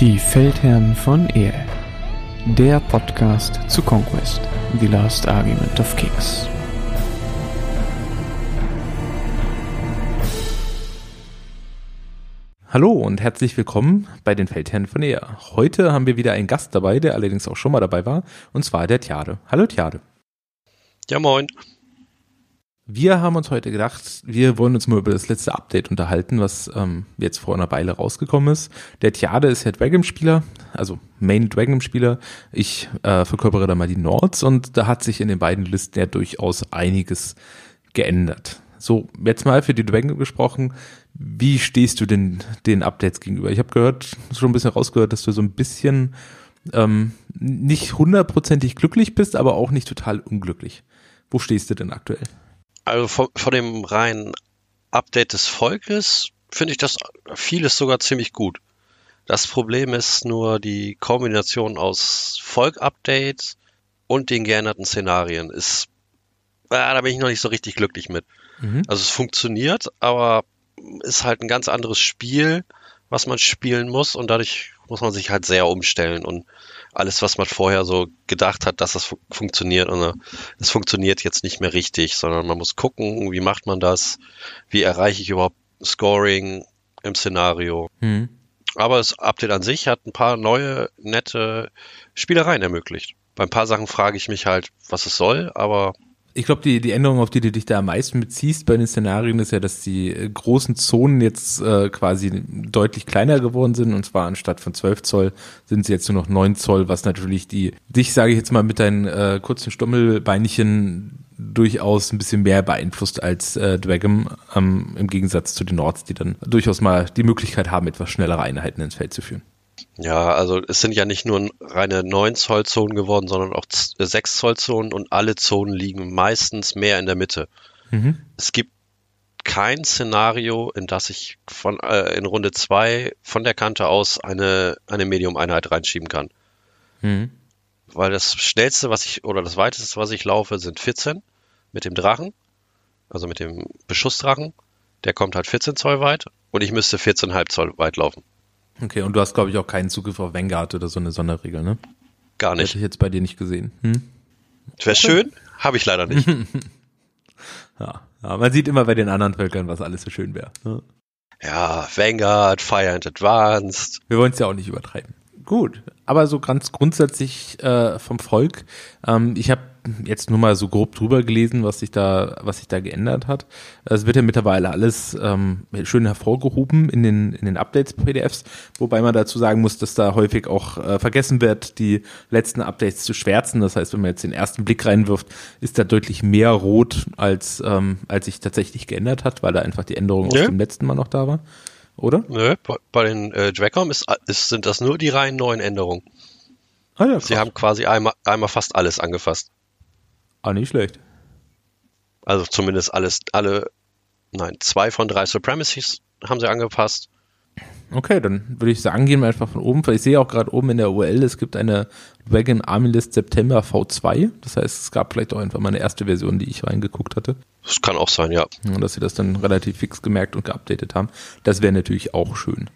Die Feldherren von Ehl. Der Podcast zu Conquest, The Last Argument of Kings. Hallo und herzlich willkommen bei den Feldherren von Ehr. Heute haben wir wieder einen Gast dabei, der allerdings auch schon mal dabei war, und zwar der Tjade. Hallo Tjade. Ja, moin. Wir haben uns heute gedacht, wir wollen uns mal über das letzte Update unterhalten, was ähm, jetzt vor einer Weile rausgekommen ist. Der Tiade ist ja Dragon-Spieler, also Main Dragon-Spieler. Ich äh, verkörpere da mal die Nords und da hat sich in den beiden Listen ja durchaus einiges geändert. So, jetzt mal für die Dragon gesprochen. Wie stehst du denn den Updates gegenüber? Ich habe gehört, schon ein bisschen rausgehört, dass du so ein bisschen ähm, nicht hundertprozentig glücklich bist, aber auch nicht total unglücklich. Wo stehst du denn aktuell? Also von, von dem reinen Update des Volkes finde ich das vieles sogar ziemlich gut. Das Problem ist nur die Kombination aus Volk-Updates und den geänderten Szenarien ist, ah, da bin ich noch nicht so richtig glücklich mit. Mhm. Also es funktioniert, aber ist halt ein ganz anderes Spiel, was man spielen muss und dadurch muss man sich halt sehr umstellen und alles, was man vorher so gedacht hat, dass das fu funktioniert, und es funktioniert jetzt nicht mehr richtig, sondern man muss gucken, wie macht man das, wie erreiche ich überhaupt Scoring im Szenario. Mhm. Aber das Update an sich hat ein paar neue, nette Spielereien ermöglicht. Bei ein paar Sachen frage ich mich halt, was es soll, aber ich glaube, die, die Änderung, auf die du dich da am meisten beziehst bei den Szenarien, ist ja, dass die äh, großen Zonen jetzt äh, quasi deutlich kleiner geworden sind. Und zwar anstatt von 12 Zoll sind sie jetzt nur noch 9 Zoll, was natürlich die, dich, sage ich jetzt mal, mit deinen äh, kurzen Stummelbeinchen durchaus ein bisschen mehr beeinflusst als äh, Dragon, ähm, im Gegensatz zu den Nords, die dann durchaus mal die Möglichkeit haben, etwas schnellere Einheiten ins Feld zu führen. Ja, also es sind ja nicht nur reine 9 Zoll Zonen geworden, sondern auch 6 äh, Zoll Zonen und alle Zonen liegen meistens mehr in der Mitte. Mhm. Es gibt kein Szenario, in das ich von äh, in Runde 2 von der Kante aus eine, eine Medium-Einheit reinschieben kann. Mhm. Weil das schnellste, was ich, oder das weiteste, was ich laufe, sind 14 mit dem Drachen, also mit dem Beschussdrachen. Der kommt halt 14 Zoll weit und ich müsste 14,5 Zoll weit laufen. Okay, und du hast, glaube ich, auch keinen Zugriff auf Vanguard oder so eine Sonderregel, ne? Gar nicht. Hätte ich jetzt bei dir nicht gesehen. Hm? Wäre schön, habe ich leider nicht. ja, ja, man sieht immer bei den anderen Völkern, was alles so schön wäre. Ne? Ja, Vanguard, Fire and Advanced. Wir wollen es ja auch nicht übertreiben. Gut, aber so ganz grundsätzlich äh, vom Volk. Ähm, ich habe jetzt nur mal so grob drüber gelesen, was sich da, was sich da geändert hat. Es wird ja mittlerweile alles ähm, schön hervorgehoben in den, in den Updates-PDFs, wobei man dazu sagen muss, dass da häufig auch äh, vergessen wird, die letzten Updates zu schwärzen. Das heißt, wenn man jetzt den ersten Blick reinwirft, ist da deutlich mehr rot, als, ähm, als sich tatsächlich geändert hat, weil da einfach die Änderung ja. aus dem letzten Mal noch da war. Oder? Nö, bei den äh, Dracom ist, ist, sind das nur die rein neuen Änderungen. Ah ja, Sie haben quasi einmal, einmal fast alles angefasst. Ah, nicht schlecht. Also zumindest alles, alle, nein, zwei von drei Supremacies haben sie angepasst. Okay, dann würde ich sagen, gehen wir einfach von oben. Ich sehe auch gerade oben in der URL, es gibt eine Wagon Army List September V2. Das heißt, es gab vielleicht auch einfach mal eine erste Version, die ich reingeguckt hatte. Das kann auch sein, ja. Und dass sie das dann relativ fix gemerkt und geupdatet haben. Das wäre natürlich auch schön.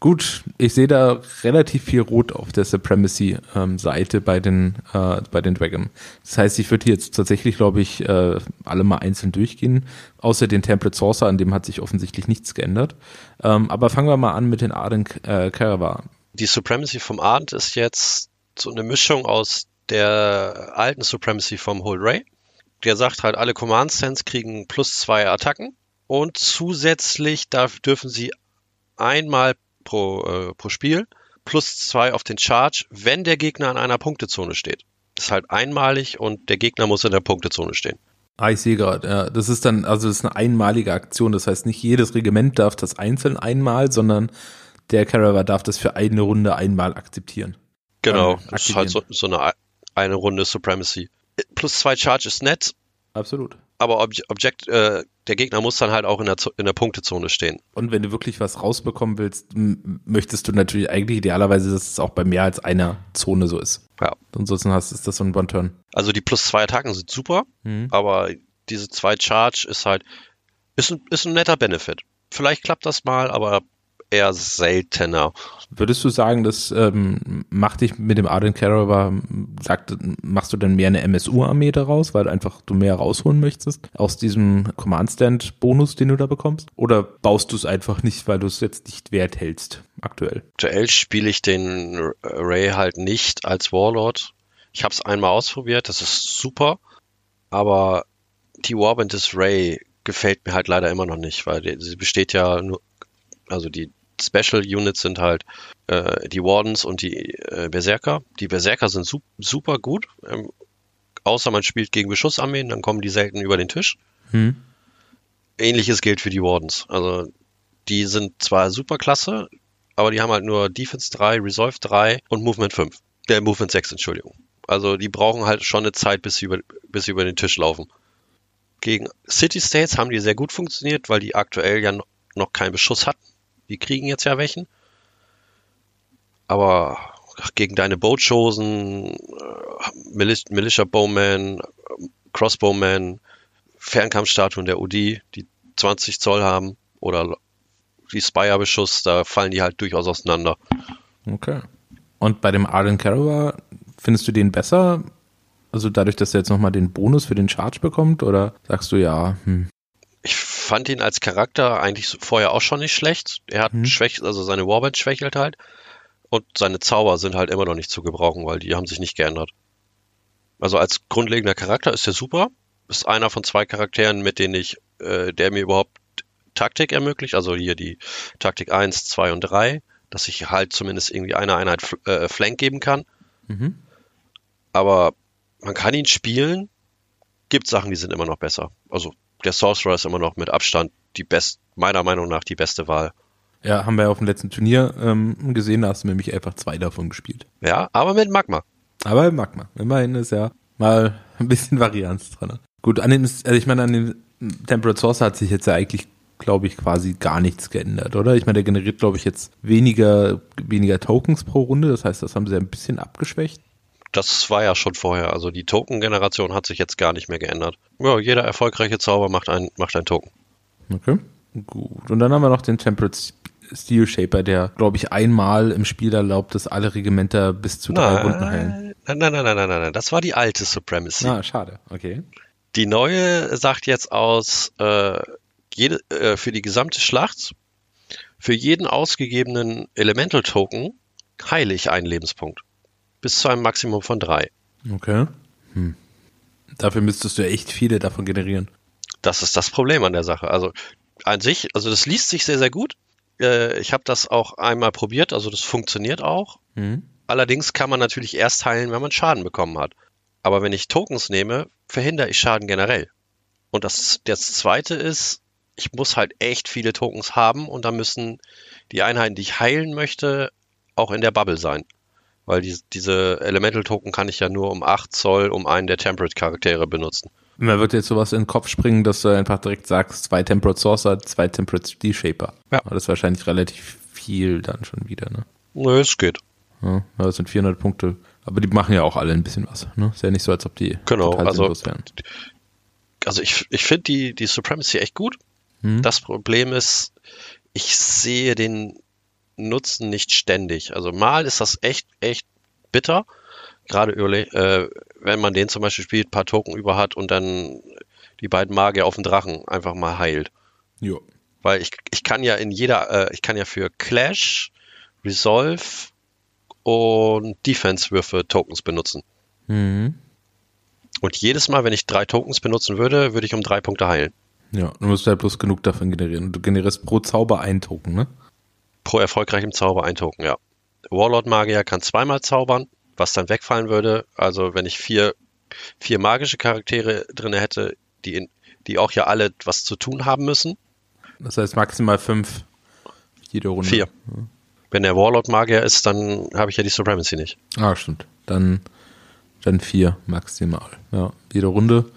Gut, ich sehe da relativ viel Rot auf der Supremacy-Seite ähm, bei den äh, bei den Dragon. Das heißt, ich würde jetzt tatsächlich, glaube ich, äh, alle mal einzeln durchgehen, außer den Template Saucer, an dem hat sich offensichtlich nichts geändert. Ähm, aber fangen wir mal an mit den Arden äh, Caravan. Die Supremacy vom Ard ist jetzt so eine Mischung aus der alten Supremacy vom Whole Ray. Der sagt halt, alle Command Sense kriegen plus zwei Attacken und zusätzlich darf, dürfen sie einmal pro, äh, pro Spiel, plus zwei auf den Charge, wenn der Gegner an einer Punktezone steht. Das ist halt einmalig und der Gegner muss in der Punktezone stehen. Ah, ich sehe gerade, ja. Das ist dann, also das ist eine einmalige Aktion. Das heißt, nicht jedes Regiment darf das einzeln einmal, sondern der Caravan darf das für eine Runde einmal akzeptieren. Genau, das ist halt so, so eine, eine Runde Supremacy. Plus zwei Charge ist nett. Absolut aber Obje Objekt, äh, der Gegner muss dann halt auch in der, in der Punktezone stehen. Und wenn du wirklich was rausbekommen willst, möchtest du natürlich eigentlich idealerweise, dass es auch bei mehr als einer Zone so ist. Ja. Ansonsten hast ist das so ein One-Turn. Also die plus zwei Attacken sind super, mhm. aber diese zwei Charge ist halt, ist ein, ist ein netter Benefit. Vielleicht klappt das mal, aber eher seltener. Würdest du sagen, das ähm, macht dich mit dem Arden Caravan, sagt, machst du denn mehr eine MSU-Armee daraus, weil einfach du mehr rausholen möchtest aus diesem Command-Stand-Bonus, den du da bekommst? Oder baust du es einfach nicht, weil du es jetzt nicht wert hältst, aktuell? Aktuell spiele ich den Ray halt nicht als Warlord. Ich habe es einmal ausprobiert, das ist super, aber die Warband des Ray gefällt mir halt leider immer noch nicht, weil die, sie besteht ja nur, also die Special Units sind halt äh, die Wardens und die äh, Berserker. Die Berserker sind su super gut, ähm, außer man spielt gegen Beschussarmeen, dann kommen die selten über den Tisch. Hm. Ähnliches gilt für die Wardens. Also die sind zwar super klasse, aber die haben halt nur Defense 3, Resolve 3 und Movement 5. Der äh, Movement 6, Entschuldigung. Also die brauchen halt schon eine Zeit, bis sie über, bis sie über den Tisch laufen. Gegen City States haben die sehr gut funktioniert, weil die aktuell ja noch keinen Beschuss hatten. Die kriegen jetzt ja welchen. Aber gegen deine Boatchosen, äh, Militia Bowman, Crossbowman, Fernkampfstatuen der UD, die 20 Zoll haben oder die Spire-Beschuss, da fallen die halt durchaus auseinander. Okay. Und bei dem Arden Carawa, findest du den besser? Also dadurch, dass er jetzt nochmal den Bonus für den Charge bekommt? Oder sagst du ja, hm, ich fand ihn als Charakter eigentlich vorher auch schon nicht schlecht. Er hat mhm. Schwäch, also seine Warband schwächelt halt. Und seine Zauber sind halt immer noch nicht zu gebrauchen, weil die haben sich nicht geändert. Also als grundlegender Charakter ist er super. Ist einer von zwei Charakteren, mit denen ich, äh, der mir überhaupt Taktik ermöglicht. Also hier die Taktik 1, 2 und 3. Dass ich halt zumindest irgendwie eine Einheit äh, Flank geben kann. Mhm. Aber man kann ihn spielen. Gibt Sachen, die sind immer noch besser. Also der Sorcerer ist immer noch mit Abstand die best, meiner Meinung nach die beste Wahl. Ja, haben wir ja auf dem letzten Turnier ähm, gesehen, da hast du nämlich einfach zwei davon gespielt. Ja, aber mit Magma. Aber mit Magma. Immerhin ist ja mal ein bisschen Varianz drin. Gut, an den, also ich meine, an dem Temperate Source hat sich jetzt ja eigentlich, glaube ich, quasi gar nichts geändert, oder? Ich meine, der generiert, glaube ich, jetzt weniger, weniger Tokens pro Runde. Das heißt, das haben sie ein bisschen abgeschwächt das war ja schon vorher. Also die Token-Generation hat sich jetzt gar nicht mehr geändert. Ja, jeder erfolgreiche Zauber macht ein, macht ein Token. Okay, gut. Und dann haben wir noch den Temperate Steel Shaper, der, glaube ich, einmal im Spiel erlaubt, dass alle Regimenter bis zu drei Runden heilen. Nein, nein, nein, nein, nein, nein, das war die alte Supremacy. Ah, schade, okay. Die neue sagt jetzt aus, äh, jede, äh, für die gesamte Schlacht, für jeden ausgegebenen Elemental Token heile ich einen Lebenspunkt bis zu einem Maximum von drei. Okay. Hm. Dafür müsstest du echt viele davon generieren. Das ist das Problem an der Sache. Also an sich, also das liest sich sehr, sehr gut. Äh, ich habe das auch einmal probiert, also das funktioniert auch. Mhm. Allerdings kann man natürlich erst heilen, wenn man Schaden bekommen hat. Aber wenn ich Tokens nehme, verhindere ich Schaden generell. Und das, das zweite ist, ich muss halt echt viele Tokens haben und dann müssen die Einheiten, die ich heilen möchte, auch in der Bubble sein weil die, diese Elemental-Token kann ich ja nur um 8 Zoll um einen der Temperate-Charaktere benutzen. Mir wird jetzt sowas in den Kopf springen, dass du einfach direkt sagst, zwei Temperate Sorcerer, zwei Temperate Steel Shaper. Ja. Das ist wahrscheinlich relativ viel dann schon wieder, ne? Nö, es geht. Ja, das sind 400 Punkte. Aber die machen ja auch alle ein bisschen was, ne? Ist ja nicht so, als ob die genau, also, wären. Also ich, ich finde die, die Supremacy echt gut. Hm. Das Problem ist, ich sehe den Nutzen nicht ständig. Also mal ist das echt, echt bitter. Gerade äh, wenn man den zum Beispiel spielt, ein paar Token über hat und dann die beiden Magier auf den Drachen einfach mal heilt. Jo. Weil ich, ich kann ja in jeder, äh, ich kann ja für Clash, Resolve und Defense-Würfe Tokens benutzen. Mhm. Und jedes Mal, wenn ich drei Tokens benutzen würde, würde ich um drei Punkte heilen. Ja, du musst halt bloß genug davon generieren. Du generierst pro Zauber einen Token, ne? Pro erfolgreichem Zauber ein Token, ja. Warlord Magier kann zweimal zaubern, was dann wegfallen würde. Also wenn ich vier, vier magische Charaktere drin hätte, die, in, die auch ja alle was zu tun haben müssen. Das heißt maximal fünf jede Runde. Vier. Ja. Wenn der Warlord Magier ist, dann habe ich ja die Supremacy nicht. Ah, stimmt. Dann, dann vier maximal. Ja, jede Runde.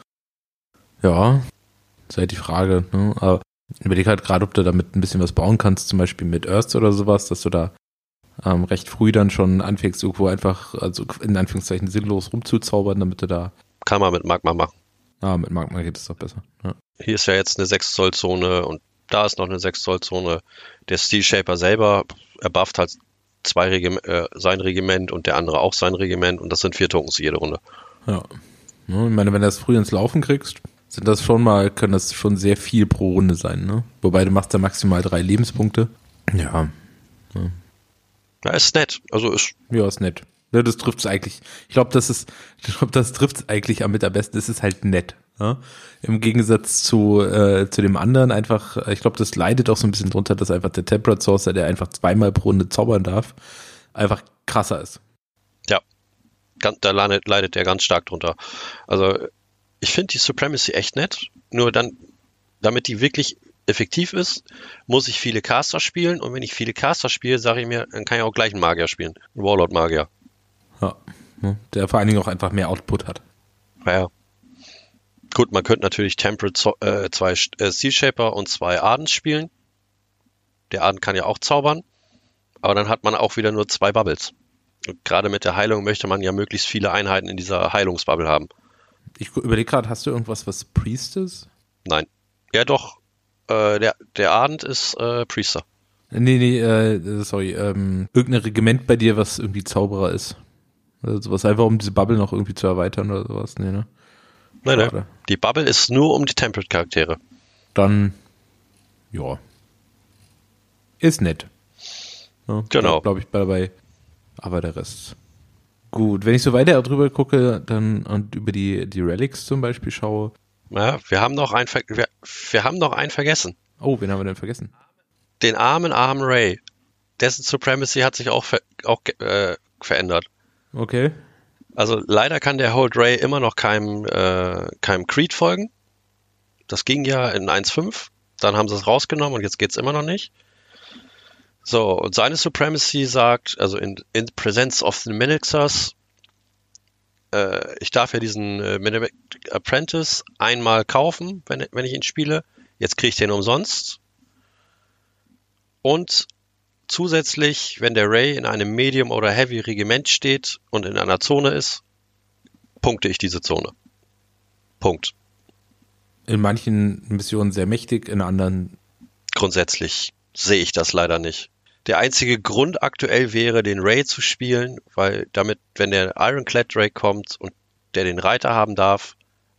Ja, ist halt die Frage. Ne? Aber ich überlege halt gerade, ob du damit ein bisschen was bauen kannst, zum Beispiel mit Earth oder sowas, dass du da ähm, recht früh dann schon anfängst, irgendwo einfach, also in Anführungszeichen sinnlos rumzuzaubern, damit du da. Kann man mit Magma machen. Ah, mit Magma geht es doch besser. Ja. Hier ist ja jetzt eine 6 Zoll Zone und Da ist noch eine 6 Zoll Zone. Der Steel Shaper selber, er bufft halt zwei Regime äh, sein Regiment und der andere auch sein Regiment und das sind vier Tokens jede Runde. Ja. Ich meine, wenn du das früh ins Laufen kriegst, sind das schon mal, können das schon sehr viel pro Runde sein, ne? Wobei du machst da maximal drei Lebenspunkte. Ja. Ja, ja ist nett. Also ist. Ja, ist nett. Ja, das trifft es eigentlich. Ich glaube, das ist, ich glaube, das trifft es eigentlich am mit am besten. Es ist halt nett. Ja? Im Gegensatz zu, äh, zu dem anderen einfach, ich glaube, das leidet auch so ein bisschen drunter, dass einfach der Temperate Sorcerer, der einfach zweimal pro Runde zaubern darf, einfach krasser ist. Ja, da leidet, leidet er ganz stark drunter. Also ich finde die Supremacy echt nett, nur dann, damit die wirklich effektiv ist, muss ich viele Caster spielen und wenn ich viele Caster spiele, sage ich mir, dann kann ich auch gleich einen Magier spielen, einen Warlord-Magier. Ja, der vor allen Dingen auch einfach mehr Output hat. Ja. Gut, man könnte natürlich Temperate äh, zwei äh, Seal Shaper und zwei Ardens spielen. Der Arden kann ja auch zaubern, aber dann hat man auch wieder nur zwei Bubbles. Und gerade mit der Heilung möchte man ja möglichst viele Einheiten in dieser Heilungsbubble haben. Ich überlege gerade, hast du irgendwas, was Priest ist? Nein. Ja, doch. Äh, der, der Abend ist äh, Priester. Nee, nee, äh, sorry. Ähm, irgendein Regiment bei dir, was irgendwie Zauberer ist. Also sowas einfach, um diese Bubble noch irgendwie zu erweitern oder sowas. Nee, ne? Nein, nein. Die Bubble ist nur um die Temperate-Charaktere. Dann, ja. Ist nett. Ja, genau. Glaube ich, dabei. Aber der Rest. Gut, wenn ich so weiter drüber gucke, dann und über die, die Relics zum Beispiel schaue. Ja, wir haben noch einen, wir, wir haben noch einen vergessen. Oh, wen haben wir denn vergessen? Den armen, armen Ray. Dessen Supremacy hat sich auch, ver auch äh, verändert. Okay. Also leider kann der Hold Ray immer noch keinem, äh, keinem Creed folgen. Das ging ja in 1.5. Dann haben sie es rausgenommen und jetzt geht es immer noch nicht. So, und seine Supremacy sagt, also in, in Presence of the Minixers, äh, ich darf ja diesen äh, Apprentice einmal kaufen, wenn, wenn ich ihn spiele. Jetzt kriege ich den umsonst. Und zusätzlich, wenn der Ray in einem Medium oder Heavy Regiment steht und in einer Zone ist, punkte ich diese Zone. Punkt. In manchen Missionen sehr mächtig, in anderen. Grundsätzlich sehe ich das leider nicht. Der einzige Grund aktuell wäre, den Ray zu spielen, weil damit, wenn der Ironclad Ray kommt und der den Reiter haben darf,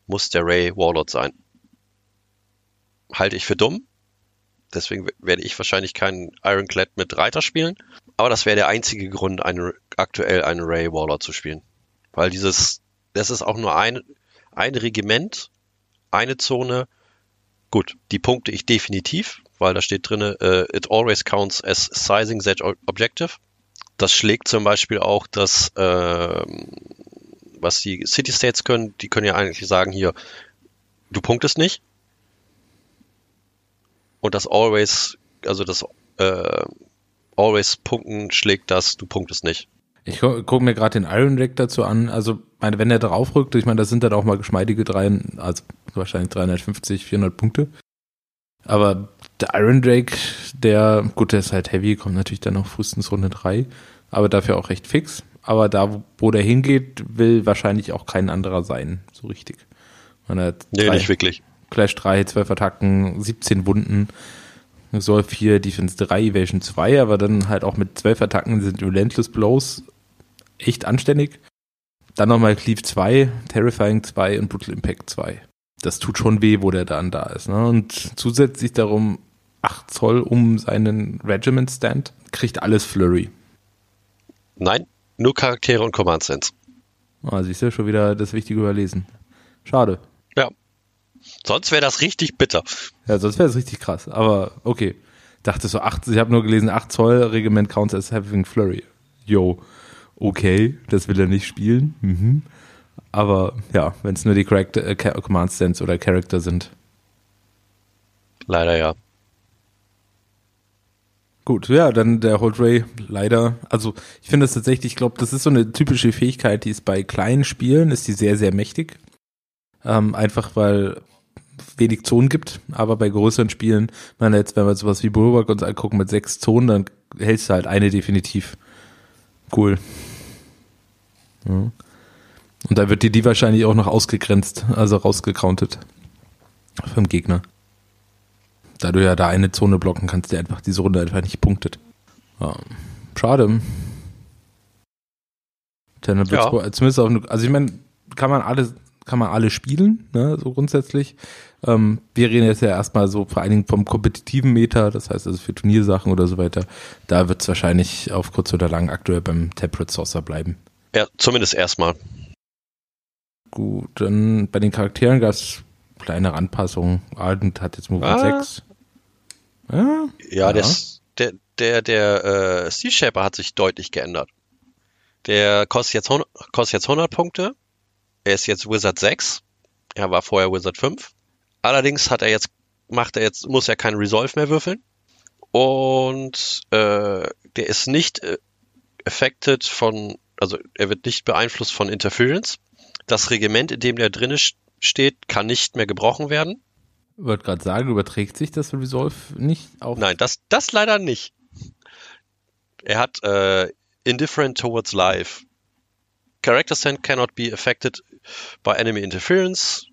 muss der Ray Warlord sein. Halte ich für dumm. Deswegen werde ich wahrscheinlich keinen Ironclad mit Reiter spielen. Aber das wäre der einzige Grund, eine, aktuell einen Ray Warlord zu spielen. Weil dieses, das ist auch nur ein, ein Regiment, eine Zone. Gut, die punkte ich definitiv, weil da steht drin, uh, it always counts as sizing that objective. Das schlägt zum Beispiel auch das, äh, was die City States können, die können ja eigentlich sagen hier, du punktest nicht. Und das always, also das äh, always punkten schlägt das, du punktest nicht. Ich gucke mir gerade den Iron Deck dazu an. Also, meine, wenn er drauf rückt, ich meine, das sind dann auch mal geschmeidige drei, also wahrscheinlich 350, 400 Punkte. Aber der Iron Drake, der, gut, der ist halt heavy, kommt natürlich dann noch frühestens Runde 3, aber dafür auch recht fix. Aber da, wo der hingeht, will wahrscheinlich auch kein anderer sein, so richtig. Man hat nee, drei, nicht wirklich. Clash 3, 12 Attacken, 17 Wunden, Soul 4, Defense 3, Evasion 2, aber dann halt auch mit 12 Attacken sind Relentless Blows echt anständig. Dann nochmal Cleave 2, Terrifying 2 und Brutal Impact 2 das tut schon weh, wo der dann da ist. Ne? Und zusätzlich darum 8 Zoll um seinen Regiment Stand, kriegt alles Flurry. Nein, nur Charaktere und Command Sense. Ah, siehst du, schon wieder das Wichtige überlesen. Schade. Ja. Sonst wäre das richtig bitter. Ja, sonst wäre das richtig krass. Aber okay. Dachte so, 8, ich habe nur gelesen, 8 Zoll Regiment counts as having Flurry. Yo, okay, das will er nicht spielen. Mhm. Aber ja, wenn es nur die Character, äh, Command Stands oder Character sind. Leider ja. Gut, ja, dann der Hold Ray leider. Also ich finde das tatsächlich, ich glaube, das ist so eine typische Fähigkeit, die ist bei kleinen Spielen, ist die sehr, sehr mächtig. Ähm, einfach weil wenig Zonen gibt, aber bei größeren Spielen, man jetzt, wenn wir sowas wie Bulwark uns angucken mit sechs Zonen, dann hältst du halt eine definitiv. Cool. Ja. Und da wird dir die wahrscheinlich auch noch ausgegrenzt, also rausgecountet vom Gegner. da du ja da eine Zone blocken kannst, der einfach diese Runde einfach nicht punktet. Ja, schade. Ja. zumindest auf, also ich meine, kann man alle, kann man alle spielen, ne, so grundsätzlich. Ähm, wir reden jetzt ja erstmal so vor allen Dingen vom kompetitiven Meter, das heißt also für Turniersachen oder so weiter. Da wird es wahrscheinlich auf kurz oder lang aktuell beim Temperate Saucer bleiben. Ja, zumindest erstmal. Gut, dann bei den Charakteren gab es kleine Anpassungen. Ardent hat jetzt Movement ah. 6. Ja, ja, ja. Das, der, der, der äh, Sea Shaper hat sich deutlich geändert. Der kostet jetzt, 100, kostet jetzt 100 Punkte. Er ist jetzt Wizard 6. Er war vorher Wizard 5. Allerdings hat er jetzt, macht er jetzt, muss er keinen Resolve mehr würfeln. Und äh, der ist nicht äh, affected von, also er wird nicht beeinflusst von Interference. Das Regiment, in dem der drinne steht, kann nicht mehr gebrochen werden. Ich wollte gerade sagen, überträgt sich das Resolve nicht auf? Nein, das, das leider nicht. Er hat äh, Indifferent towards life. Character stand cannot be affected by enemy interference.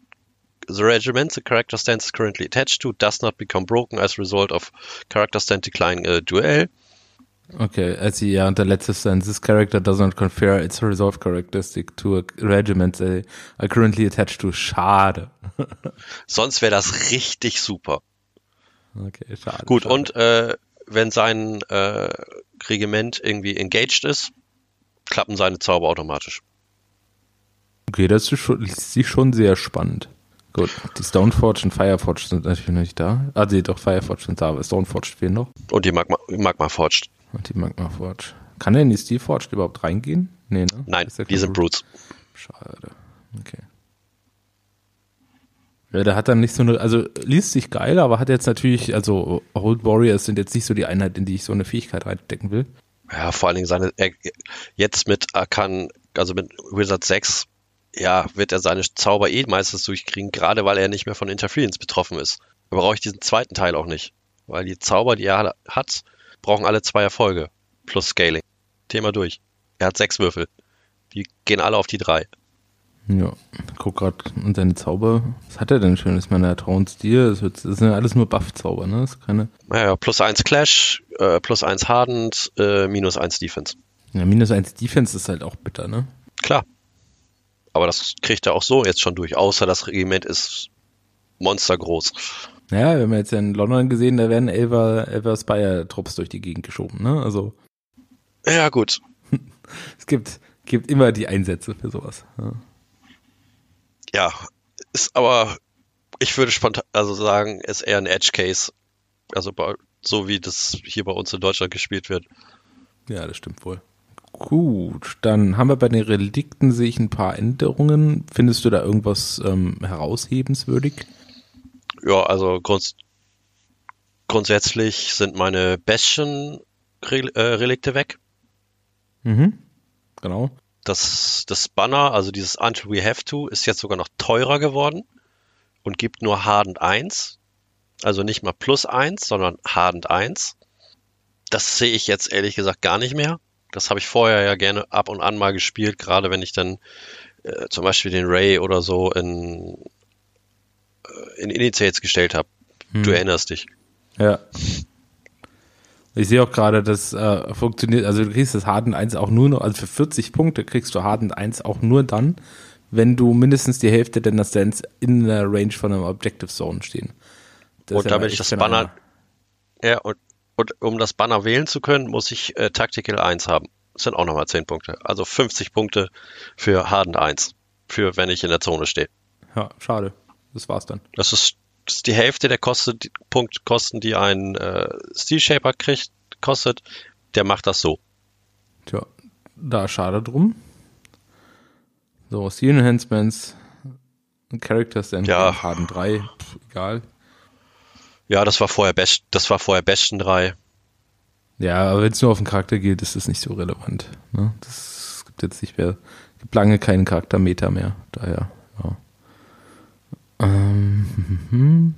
The regiment the character stand is currently attached to does not become broken as a result of character stand declining a duel. Okay, also ja, und der letzte Stand, this character does not confer its resolve characteristic to a regiment they are currently attached to. Schade. Sonst wäre das richtig super. Okay, schade. Gut, schade. und äh, wenn sein äh, Regiment irgendwie engaged ist, klappen seine Zauber automatisch. Okay, das ist schon, ist schon sehr spannend. Gut, die Stoneforge und Fireforge sind natürlich noch nicht da. Ah, nee, doch, Fireforge sind da, aber Stoneforge fehlen noch. Und die Magma, Magma Forged. Und die Magma Forge. Kann denn die Steel Forged überhaupt reingehen? Nee, ne? Nein, die sind Brutes. Schade. Okay. Ja, der hat dann nicht so eine, also liest sich geil, aber hat jetzt natürlich, also Old Warriors sind jetzt nicht so die Einheit, in die ich so eine Fähigkeit reinstecken will. Ja, vor allen Dingen seine, er, jetzt mit Arkan, also mit Wizard 6, ja, wird er seine Zauber eh meistens durchkriegen, gerade weil er nicht mehr von Interference betroffen ist. Da brauche ich diesen zweiten Teil auch nicht. Weil die Zauber, die er hat, brauchen alle zwei Erfolge. Plus Scaling. Thema durch. Er hat sechs Würfel. Die gehen alle auf die drei. Ja, guck gerade und seine Zauber. Was hat er denn schön? Ich meine, er hat rauen Stil. Das, sind ja alles nur Buff-Zauber, ne? Das ist keine. Naja, plus eins Clash, äh, plus eins Hardened, äh, minus eins Defense. Ja, minus eins Defense ist halt auch bitter, ne? Klar. Aber das kriegt er auch so jetzt schon durch, außer das Regiment ist monstergroß. Ja, wir haben jetzt ja in London gesehen, da werden Elver, Elver Spire-Trupps durch die Gegend geschoben, ne? Also. Ja, gut. es gibt, gibt immer die Einsätze für sowas. Ja. ja, ist aber, ich würde spontan, also sagen, ist eher ein Edge Case. Also so wie das hier bei uns in Deutschland gespielt wird. Ja, das stimmt wohl. Gut, dann haben wir bei den Relikten sehe ich ein paar Änderungen. Findest du da irgendwas ähm, heraushebenswürdig? Ja, also grunds grundsätzlich sind meine Bastion-Relikte weg. Mhm, genau. Das, das Banner, also dieses Until We Have To, ist jetzt sogar noch teurer geworden und gibt nur Hardened 1. Also nicht mal plus 1, sondern Hardened 1. Das sehe ich jetzt ehrlich gesagt gar nicht mehr. Das habe ich vorher ja gerne ab und an mal gespielt, gerade wenn ich dann äh, zum Beispiel den Ray oder so in, äh, in Initiates gestellt habe. Hm. Du erinnerst dich. Ja. Ich sehe auch gerade, das äh, funktioniert, also du kriegst das Hardened 1 auch nur noch, also für 40 Punkte kriegst du Hardened 1 auch nur dann, wenn du mindestens die Hälfte deiner Stands in der Range von einem Objective Zone stehen. Das und damit ich das Banner, ja, und und um das Banner wählen zu können, muss ich äh, Tactical 1 haben. Das sind auch nochmal 10 Punkte. Also 50 Punkte für Hardened 1. Für wenn ich in der Zone stehe. Ja, schade. Das war's dann. Das ist, das ist die Hälfte der Kosten, die, Punktkosten, die ein äh, Steel Shaper kriegt, kostet. Der macht das so. Tja, da schade drum. So, Steel Enhancements, Characters, dann ja. Harden 3, pff, egal. Ja, das war vorher Best, das war vorher Besten 3. Ja, aber wenn es nur auf den Charakter geht, ist das nicht so relevant. Ne? Das gibt jetzt nicht mehr, gibt lange keinen Charaktermeter mehr. Daher, ja. Ähm,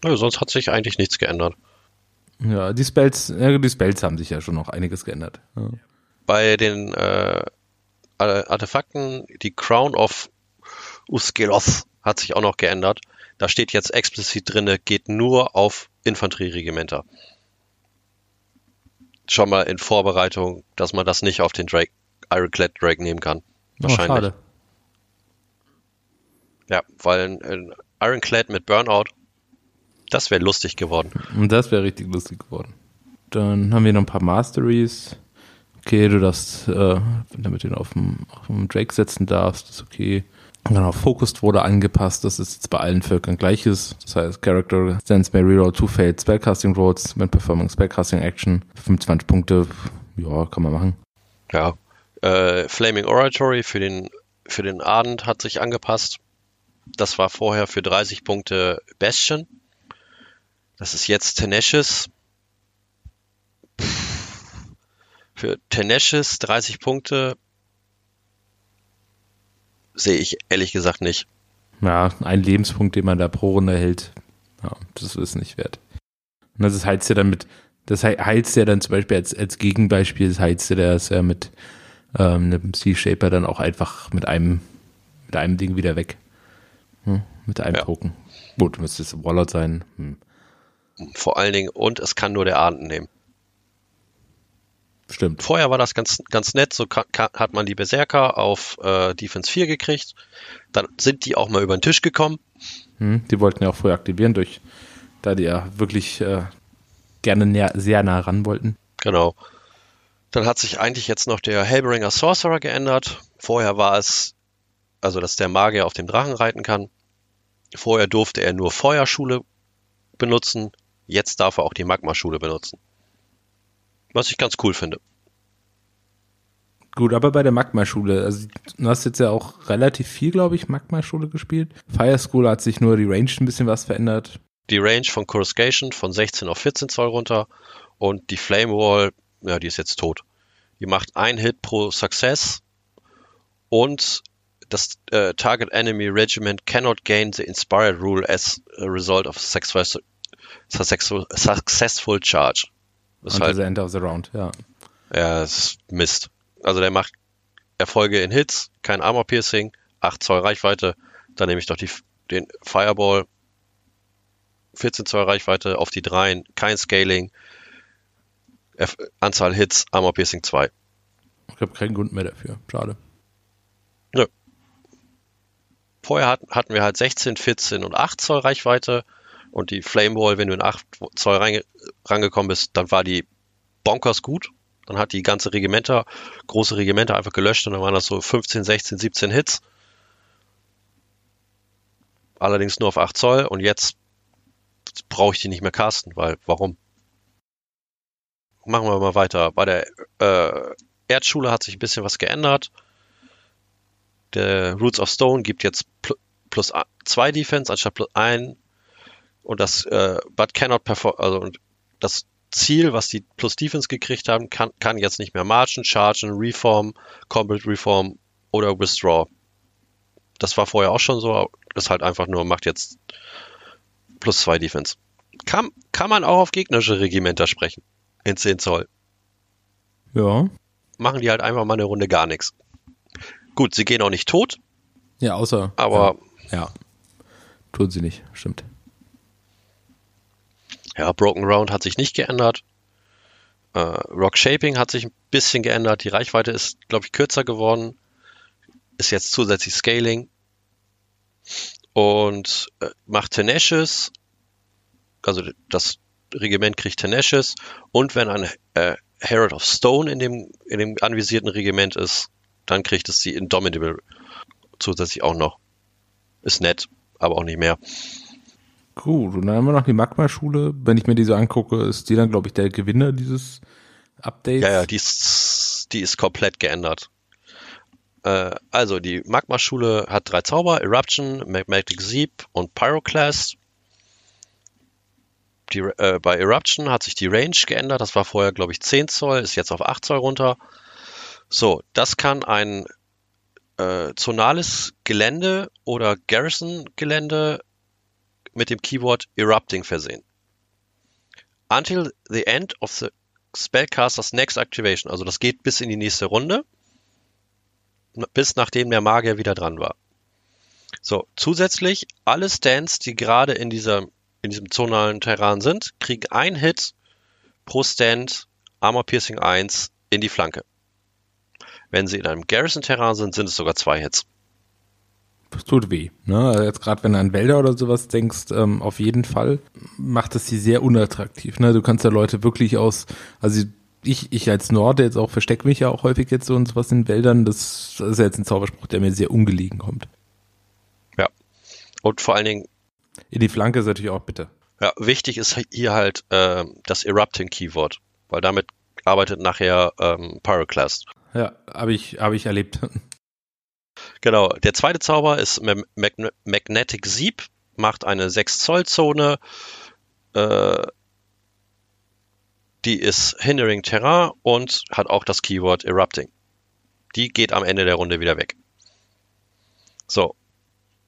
ja, sonst hat sich eigentlich nichts geändert. Ja, die Spells, die Spells haben sich ja schon noch einiges geändert. Ja. Bei den äh, Artefakten, die Crown of Uskeloth hat sich auch noch geändert Da steht jetzt explizit drinne, geht nur auf Infanterieregimenter. Schon mal in Vorbereitung, dass man das nicht auf den Drake, Ironclad Drake nehmen kann. Wahrscheinlich. Oh, schade. Ja, weil ein, ein Ironclad mit Burnout, das wäre lustig geworden. Und das wäre richtig lustig geworden. Dann haben wir noch ein paar Masteries. Okay, du darfst, äh, damit du ihn auf dem, auf dem Drake setzen darfst, ist okay. Genau, Focused wurde angepasst, dass es jetzt bei allen Völkern gleich ist. Das heißt, Character Sense may reroll two failed Spellcasting Rolls when performing Spellcasting Action. 25 Punkte, ja, kann man machen. Ja, äh, Flaming Oratory für den, für den Ardent hat sich angepasst. Das war vorher für 30 Punkte Bastion. Das ist jetzt Tenacious. Für Tenacious 30 Punkte sehe ich ehrlich gesagt nicht. Ja, ein Lebenspunkt, den man da pro Runde hält, ja, das ist nicht wert. Und das heizt ja dann mit, das heizt ja dann zum Beispiel als, als Gegenbeispiel, das heizt ja das ja mit ähm, einem Sea-Shaper dann auch einfach mit einem, mit einem Ding wieder weg. Hm, mit einem ja. Token. Gut, müsste es Wallet sein. Hm. Vor allen Dingen, und es kann nur der Ahnden nehmen. Stimmt. Vorher war das ganz, ganz nett, so hat man die Berserker auf äh, Defense 4 gekriegt. Dann sind die auch mal über den Tisch gekommen. Hm, die wollten ja auch früher aktivieren, durch, da die ja wirklich äh, gerne näher, sehr nah ran wollten. Genau. Dann hat sich eigentlich jetzt noch der Hellbringer Sorcerer geändert. Vorher war es, also dass der Magier auf dem Drachen reiten kann. Vorher durfte er nur Feuerschule benutzen. Jetzt darf er auch die Magma-Schule benutzen. Was ich ganz cool finde. Gut, aber bei der Magma-Schule, also du hast jetzt ja auch relativ viel, glaube ich, Magma-Schule gespielt. Fire School hat sich nur die Range ein bisschen was verändert. Die Range von Coruscation von 16 auf 14 Zoll runter und die Flame Wall, ja, die ist jetzt tot. Die macht ein Hit pro Success und das äh, Target Enemy Regiment cannot gain the Inspired Rule as a result of a successful, successful charge. Das Until halt, the end of the round, ja. Ja, ist Mist. Also der macht Erfolge in Hits, kein Armor Piercing, 8 Zoll Reichweite, dann nehme ich doch die, den Fireball, 14 Zoll Reichweite auf die Dreien, kein Scaling, F Anzahl Hits, Armor Piercing 2. Ich habe keinen Grund mehr dafür, schade. Nö. Vorher hat, hatten wir halt 16, 14 und 8 Zoll Reichweite und die Flame Wall, wenn du in 8 Zoll rangekommen bist, dann war die bonkers gut. Dann hat die ganze Regimenter, große Regimenter einfach gelöscht und dann waren das so 15, 16, 17 Hits. Allerdings nur auf 8 Zoll und jetzt brauche ich die nicht mehr casten, weil warum? Machen wir mal weiter. Bei der äh, Erdschule hat sich ein bisschen was geändert. Der Roots of Stone gibt jetzt plus 2 Defense anstatt plus 1 und das äh, but cannot perform, also und das Ziel, was die plus Defense gekriegt haben, kann, kann jetzt nicht mehr marchen, chargen, reform, combat reform oder withdraw. Das war vorher auch schon so, das halt einfach nur macht jetzt plus zwei Defense. Kann, kann man auch auf gegnerische Regimenter sprechen. In 10 Zoll. Ja. Machen die halt einfach mal eine Runde gar nichts. Gut, sie gehen auch nicht tot. Ja, außer. Aber. Ja. ja. Tun sie nicht, stimmt. Ja, Broken Round hat sich nicht geändert. Äh, Rock Shaping hat sich ein bisschen geändert. Die Reichweite ist, glaube ich, kürzer geworden. Ist jetzt zusätzlich Scaling. Und äh, macht Tenacious. Also das Regiment kriegt Tenacious. Und wenn ein äh, Herald of Stone in dem, in dem anvisierten Regiment ist, dann kriegt es die Indomitable zusätzlich auch noch. Ist nett, aber auch nicht mehr. Gut, und dann haben wir noch die Magma-Schule. Wenn ich mir die so angucke, ist die dann, glaube ich, der Gewinner dieses Updates. Ja, ja, die ist, die ist komplett geändert. Äh, also, die Magma-Schule hat drei Zauber, Eruption, Magmatic Sieb und Pyroclast. Die, äh, bei Eruption hat sich die Range geändert. Das war vorher, glaube ich, 10 Zoll, ist jetzt auf 8 Zoll runter. So, das kann ein äh, zonales Gelände oder Garrison-Gelände mit dem Keyword Erupting versehen. Until the end of the Spellcaster's next activation. Also das geht bis in die nächste Runde. Bis nachdem der Magier wieder dran war. So, zusätzlich alle Stands, die gerade in dieser in diesem zonalen Terran sind, kriegen ein Hit pro Stand Armor Piercing 1 in die Flanke. Wenn sie in einem Garrison-Terran sind, sind es sogar zwei Hits. Das tut weh. Ne? Also jetzt gerade wenn du an Wälder oder sowas denkst, ähm, auf jeden Fall macht es sie sehr unattraktiv. Ne? Du kannst ja Leute wirklich aus, also ich, ich als Norde jetzt auch verstecke mich ja auch häufig jetzt so und sowas in Wäldern. Das, das ist ja jetzt ein Zauberspruch, der mir sehr ungelegen kommt. Ja. Und vor allen Dingen. In die Flanke ist natürlich auch bitte. Ja, wichtig ist hier halt äh, das Erupting Keyword, weil damit arbeitet nachher ähm, Pyroclast. Ja, habe ich, hab ich erlebt. Genau, der zweite Zauber ist Mag Magnetic Sieb, macht eine 6 Zoll Zone, äh, die ist Hindering Terrain und hat auch das Keyword Erupting. Die geht am Ende der Runde wieder weg. So,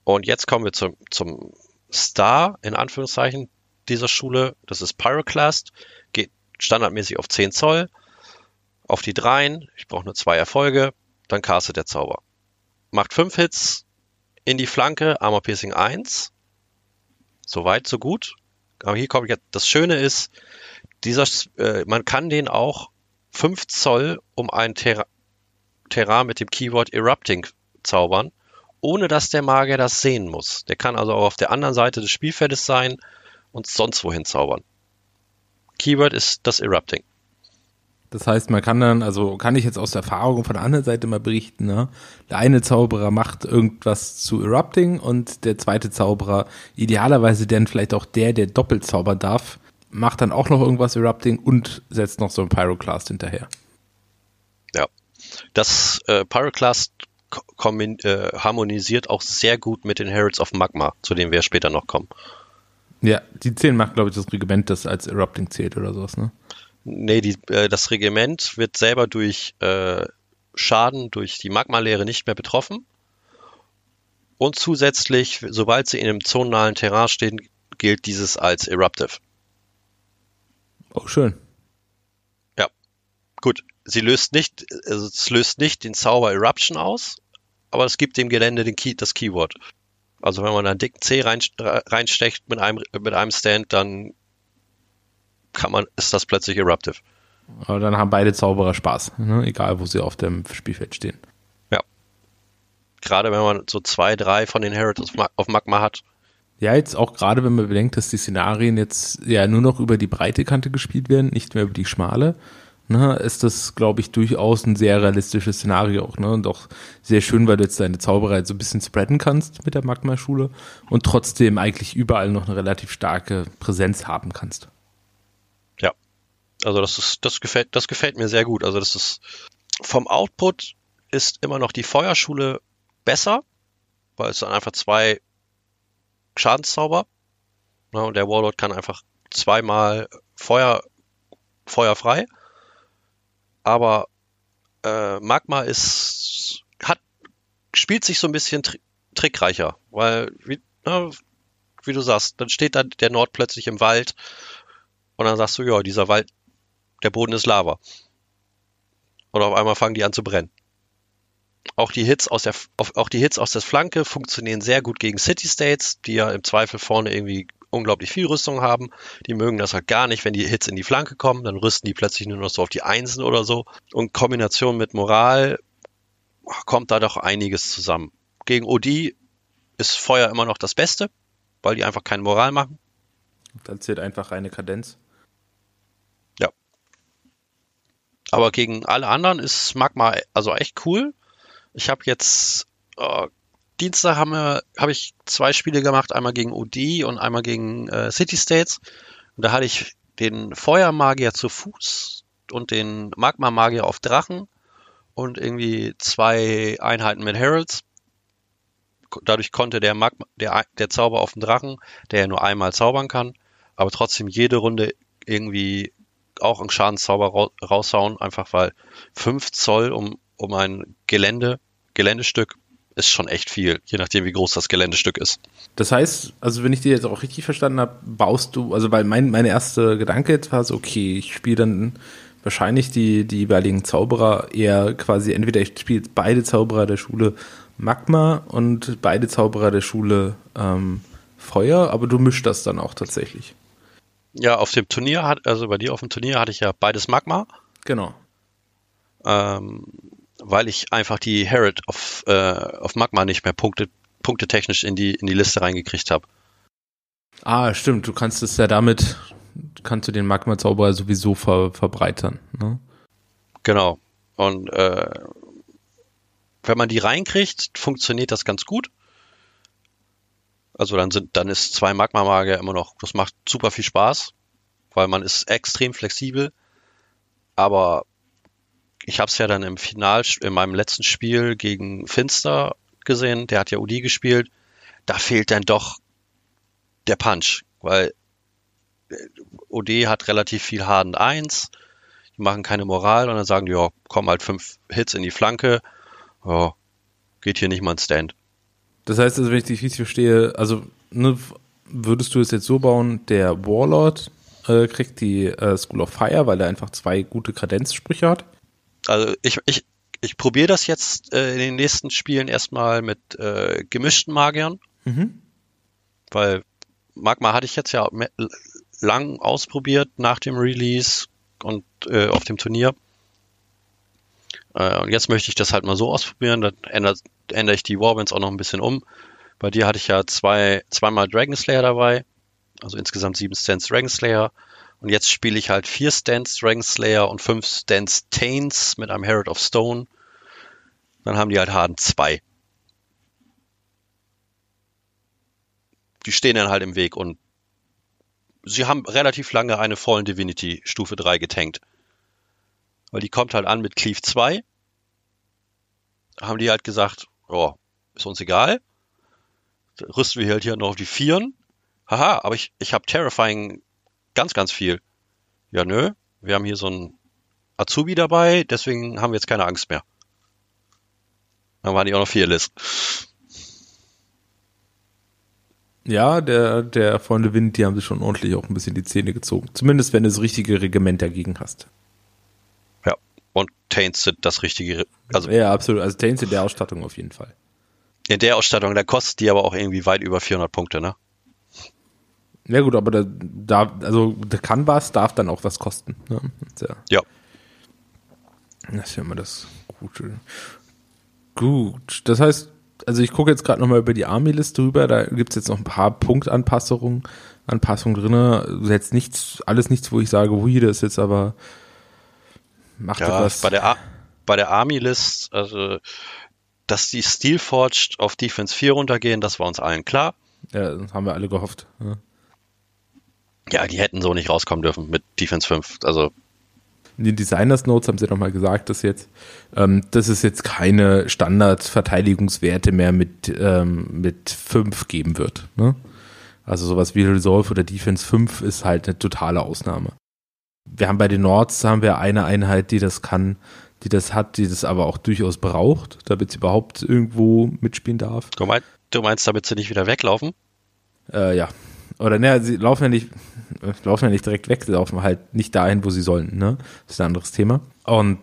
und jetzt kommen wir zum, zum Star, in Anführungszeichen, dieser Schule. Das ist Pyroclast, geht standardmäßig auf 10 Zoll, auf die Dreien. Ich brauche nur zwei Erfolge, dann castet der Zauber macht fünf Hits in die Flanke, Armor Piercing 1. So weit, so gut. Aber hier kommt jetzt, das Schöne ist, dieser, äh, man kann den auch 5 Zoll um ein Terra, Terrain mit dem Keyword Erupting zaubern, ohne dass der Magier das sehen muss. Der kann also auch auf der anderen Seite des Spielfeldes sein und sonst wohin zaubern. Keyword ist das Erupting. Das heißt, man kann dann, also kann ich jetzt aus der Erfahrung von der anderen Seite mal berichten, ne? Der eine Zauberer macht irgendwas zu Erupting und der zweite Zauberer, idealerweise dann vielleicht auch der, der doppelt zaubern darf, macht dann auch noch irgendwas Erupting und setzt noch so ein Pyroclast hinterher. Ja. Das äh, Pyroclast äh, harmonisiert auch sehr gut mit den Heralds of Magma, zu denen wir später noch kommen. Ja, die zählen macht, glaube ich, das Regiment, das als Erupting zählt oder sowas, ne? Nee, die, äh, das Regiment wird selber durch äh, Schaden durch die Magmalehre nicht mehr betroffen. Und zusätzlich, sobald sie in einem zonalen Terrain stehen, gilt dieses als Eruptive. Oh, schön. Ja. Gut. Sie löst nicht, also es löst nicht den Zauber Eruption aus, aber es gibt dem Gelände den Key, das Keyword. Also wenn man einen dicken C rein, reinsteckt mit einem, mit einem Stand, dann kann man, ist das plötzlich Eruptive. Aber dann haben beide Zauberer Spaß, ne? egal wo sie auf dem Spielfeld stehen. Ja. Gerade wenn man so zwei, drei von den Heralds auf Magma hat. Ja, jetzt auch gerade, wenn man bedenkt, dass die Szenarien jetzt ja nur noch über die breite Kante gespielt werden, nicht mehr über die schmale, ne, ist das, glaube ich, durchaus ein sehr realistisches Szenario auch, ne? Und auch sehr schön, weil du jetzt deine Zauberei so ein bisschen spreaden kannst mit der Magma-Schule und trotzdem eigentlich überall noch eine relativ starke Präsenz haben kannst. Also das ist, das gefällt, das gefällt mir sehr gut. Also das ist vom Output ist immer noch die Feuerschule besser, weil es dann einfach zwei Schadenszauber. Ne, und der Warlord kann einfach zweimal Feuer, feuerfrei. Aber äh, Magma ist, hat, spielt sich so ein bisschen tri trickreicher, weil, wie, ne, wie du sagst, dann steht da der Nord plötzlich im Wald und dann sagst du, ja, dieser Wald der Boden ist Lava. Und auf einmal fangen die an zu brennen. Auch die Hits aus der, auch die Hits aus der Flanke funktionieren sehr gut gegen City States, die ja im Zweifel vorne irgendwie unglaublich viel Rüstung haben. Die mögen das halt gar nicht, wenn die Hits in die Flanke kommen, dann rüsten die plötzlich nur noch so auf die Einsen oder so. Und Kombination mit Moral kommt da doch einiges zusammen. Gegen OD ist Feuer immer noch das Beste, weil die einfach keine Moral machen. Dann zählt einfach reine Kadenz. Aber gegen alle anderen ist Magma also echt cool. Ich habe jetzt äh, Dienstag habe ich zwei Spiele gemacht, einmal gegen OD und einmal gegen äh, City States. Und da hatte ich den Feuermagier zu Fuß und den Magma-Magier auf Drachen und irgendwie zwei Einheiten mit Heralds. Dadurch konnte der, Magma, der, der Zauber auf dem Drachen, der ja nur einmal zaubern kann, aber trotzdem jede Runde irgendwie auch einen Schadenzauber raushauen, einfach weil 5 Zoll um, um ein Gelände, Geländestück ist schon echt viel, je nachdem, wie groß das Geländestück ist. Das heißt, also wenn ich dir jetzt auch richtig verstanden habe, baust du, also weil mein, mein erster Gedanke jetzt war so, okay, ich spiele dann wahrscheinlich die, die jeweiligen Zauberer eher quasi, entweder ich spiele beide Zauberer der Schule Magma und beide Zauberer der Schule ähm, Feuer, aber du mischst das dann auch tatsächlich. Ja, auf dem Turnier hat, also bei dir auf dem Turnier hatte ich ja beides Magma. Genau. Ähm, weil ich einfach die Herald auf, äh, auf Magma nicht mehr Punkte, punktetechnisch in die, in die Liste reingekriegt habe. Ah, stimmt. Du kannst es ja damit, kannst du den Magma-Zauberer sowieso ver, verbreitern. Ne? Genau. Und äh, wenn man die reinkriegt, funktioniert das ganz gut. Also dann sind, dann ist zwei Magma-Magier immer noch, das macht super viel Spaß, weil man ist extrem flexibel. Aber ich habe es ja dann im Final, in meinem letzten Spiel gegen Finster gesehen, der hat ja UD gespielt. Da fehlt dann doch der Punch, weil OD hat relativ viel Harden 1, die machen keine Moral und dann sagen die, ja, kommen halt fünf Hits in die Flanke, ja, geht hier nicht mal ein Stand. Das heißt, also, wenn ich dich richtig verstehe, also ne, würdest du es jetzt so bauen, der Warlord äh, kriegt die äh, School of Fire, weil er einfach zwei gute Kredenzsprüche hat. Also ich, ich, ich probiere das jetzt äh, in den nächsten Spielen erstmal mit äh, gemischten Magiern, mhm. weil Magma hatte ich jetzt ja lang ausprobiert nach dem Release und äh, auf dem Turnier. Äh, und jetzt möchte ich das halt mal so ausprobieren. Dann ändert, ändere ich die Warbands auch noch ein bisschen um. Bei dir hatte ich ja zwei, zweimal Dragon Slayer dabei. Also insgesamt sieben Stands Dragon Slayer. Und jetzt spiele ich halt vier Stands Dragon Slayer und fünf Stands Taints mit einem Herald of Stone. Dann haben die halt Harden 2. Die stehen dann halt im Weg und sie haben relativ lange eine Fallen Divinity Stufe 3 getankt. Weil die kommt halt an mit Cleave 2. Haben die halt gesagt, oh, ist uns egal. Rüsten wir halt hier noch auf die Vieren. Haha, aber ich, ich habe Terrifying ganz, ganz viel. Ja, nö. Wir haben hier so ein Azubi dabei, deswegen haben wir jetzt keine Angst mehr. Dann waren die auch noch Fearless. Ja, der, der Freunde Wind, die haben sich schon ordentlich auch ein bisschen die Zähne gezogen. Zumindest wenn du das richtige Regiment dagegen hast. Und Taints sind das richtige. Also, ja, absolut. Also Taints in der Ausstattung auf jeden Fall. In der Ausstattung, da kostet die aber auch irgendwie weit über 400 Punkte, ne? Ja gut, aber da, da also da kann was, darf dann auch was kosten. Ne? Ja. ja. Das ist ja immer das Gute. Gut, das heißt, also ich gucke jetzt gerade nochmal über die Army-Liste rüber, da gibt es jetzt noch ein paar Punktanpassungen Anpassungen drin. Jetzt nichts, alles nichts, wo ich sage, hui, das ist jetzt aber macht ja, etwas. Bei der, bei der Army-List, also dass die Steelforged auf Defense 4 runtergehen, das war uns allen klar. Ja, das haben wir alle gehofft. Ja. ja, die hätten so nicht rauskommen dürfen mit Defense 5. Also in den Designers Notes haben sie nochmal gesagt, dass jetzt, ähm, dass es jetzt keine Standard-Verteidigungswerte mehr mit, ähm, mit 5 geben wird. Ne? Also sowas wie Resolve oder Defense 5 ist halt eine totale Ausnahme. Wir haben bei den Nords haben wir eine Einheit, die das kann, die das hat, die das aber auch durchaus braucht, damit sie überhaupt irgendwo mitspielen darf. Du, mein, du meinst, damit sie nicht wieder weglaufen? Äh, ja. Oder ne, sie laufen ja nicht, laufen ja nicht direkt weg, sie laufen halt nicht dahin, wo sie sollen, ne? Das ist ein anderes Thema. Und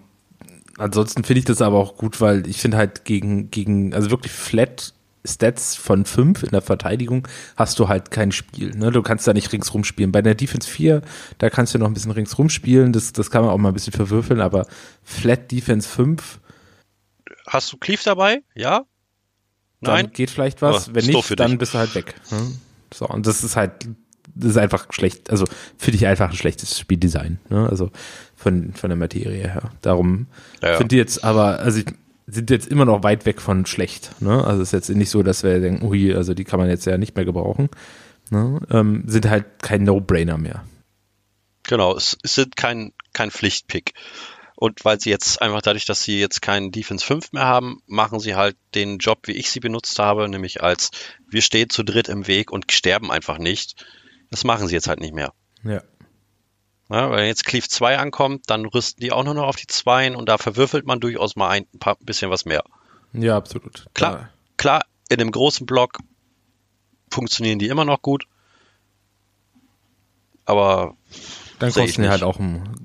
ansonsten finde ich das aber auch gut, weil ich finde halt gegen, gegen, also wirklich flat Stats von 5 in der Verteidigung hast du halt kein Spiel. Ne? Du kannst da nicht ringsrum spielen. Bei der Defense 4, da kannst du noch ein bisschen ringsrum spielen. Das, das kann man auch mal ein bisschen verwürfeln, aber Flat Defense 5. Hast du Cleave dabei? Ja? Nein? Dann geht vielleicht was. Oh, Wenn nicht, dann bist du halt weg. Ne? So, und das ist halt, das ist einfach schlecht, also finde ich einfach ein schlechtes Spieldesign, ne? Also von, von der Materie her. Darum ja, finde ich jetzt aber, also ich, sind jetzt immer noch weit weg von schlecht. Ne? Also es ist jetzt nicht so, dass wir denken, ui, also die kann man jetzt ja nicht mehr gebrauchen. Ne? Ähm, sind halt kein No-Brainer mehr. Genau, es, es sind kein, kein Pflichtpick. Und weil sie jetzt einfach dadurch, dass sie jetzt keinen Defense 5 mehr haben, machen sie halt den Job, wie ich sie benutzt habe, nämlich als wir stehen zu dritt im Weg und sterben einfach nicht. Das machen sie jetzt halt nicht mehr. Ja. Ja weil jetzt Cleave 2 ankommt, dann rüsten die auch nur noch auf die 2 und da verwürfelt man durchaus mal ein, paar, bisschen was mehr. Ja, absolut. Klar, ja. klar, in dem großen Block funktionieren die immer noch gut. Aber dann kosten die halt auch